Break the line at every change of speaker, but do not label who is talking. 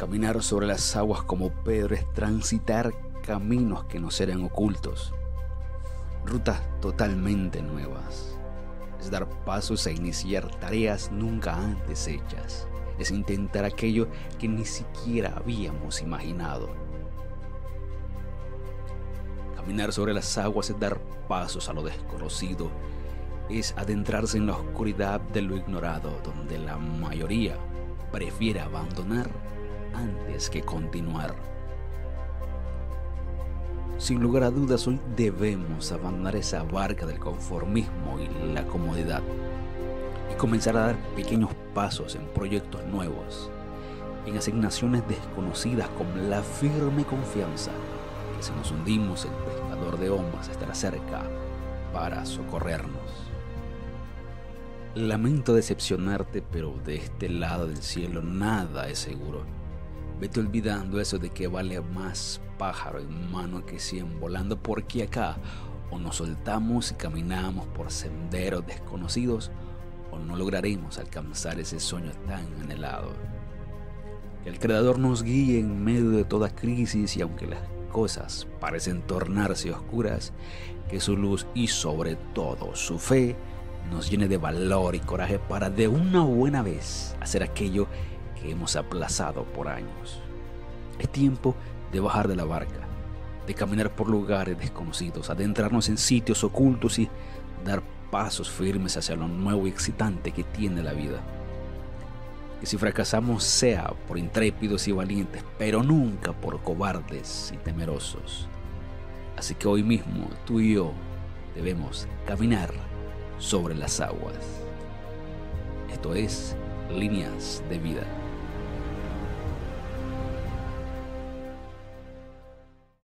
Caminar sobre las aguas como Pedro es transitar caminos que nos eran ocultos, rutas totalmente nuevas. Es dar pasos a iniciar tareas nunca antes hechas. Es intentar aquello que ni siquiera habíamos imaginado. Caminar sobre las aguas es dar pasos a lo desconocido. Es adentrarse en la oscuridad de lo ignorado, donde la mayoría prefiere abandonar antes que continuar. Sin lugar a dudas, hoy debemos abandonar esa barca del conformismo y la comodidad y comenzar a dar pequeños pasos en proyectos nuevos, en asignaciones desconocidas con la firme confianza que si nos hundimos el pescador de ombas estará cerca para socorrernos. Lamento decepcionarte, pero de este lado del cielo nada es seguro. Vete olvidando eso de que vale más pájaro en mano que cien volando, porque acá o nos soltamos y caminamos por senderos desconocidos, o no lograremos alcanzar ese sueño tan anhelado. Que el Creador nos guíe en medio de toda crisis y aunque las cosas parecen tornarse oscuras, que su luz y sobre todo su fe nos llene de valor y coraje para de una buena vez hacer aquello que hemos aplazado por años. Es tiempo de bajar de la barca, de caminar por lugares desconocidos, adentrarnos en sitios ocultos y dar pasos firmes hacia lo nuevo y excitante que tiene la vida. Que si fracasamos sea por intrépidos y valientes, pero nunca por cobardes y temerosos. Así que hoy mismo tú y yo debemos caminar sobre las aguas. Esto es líneas de vida.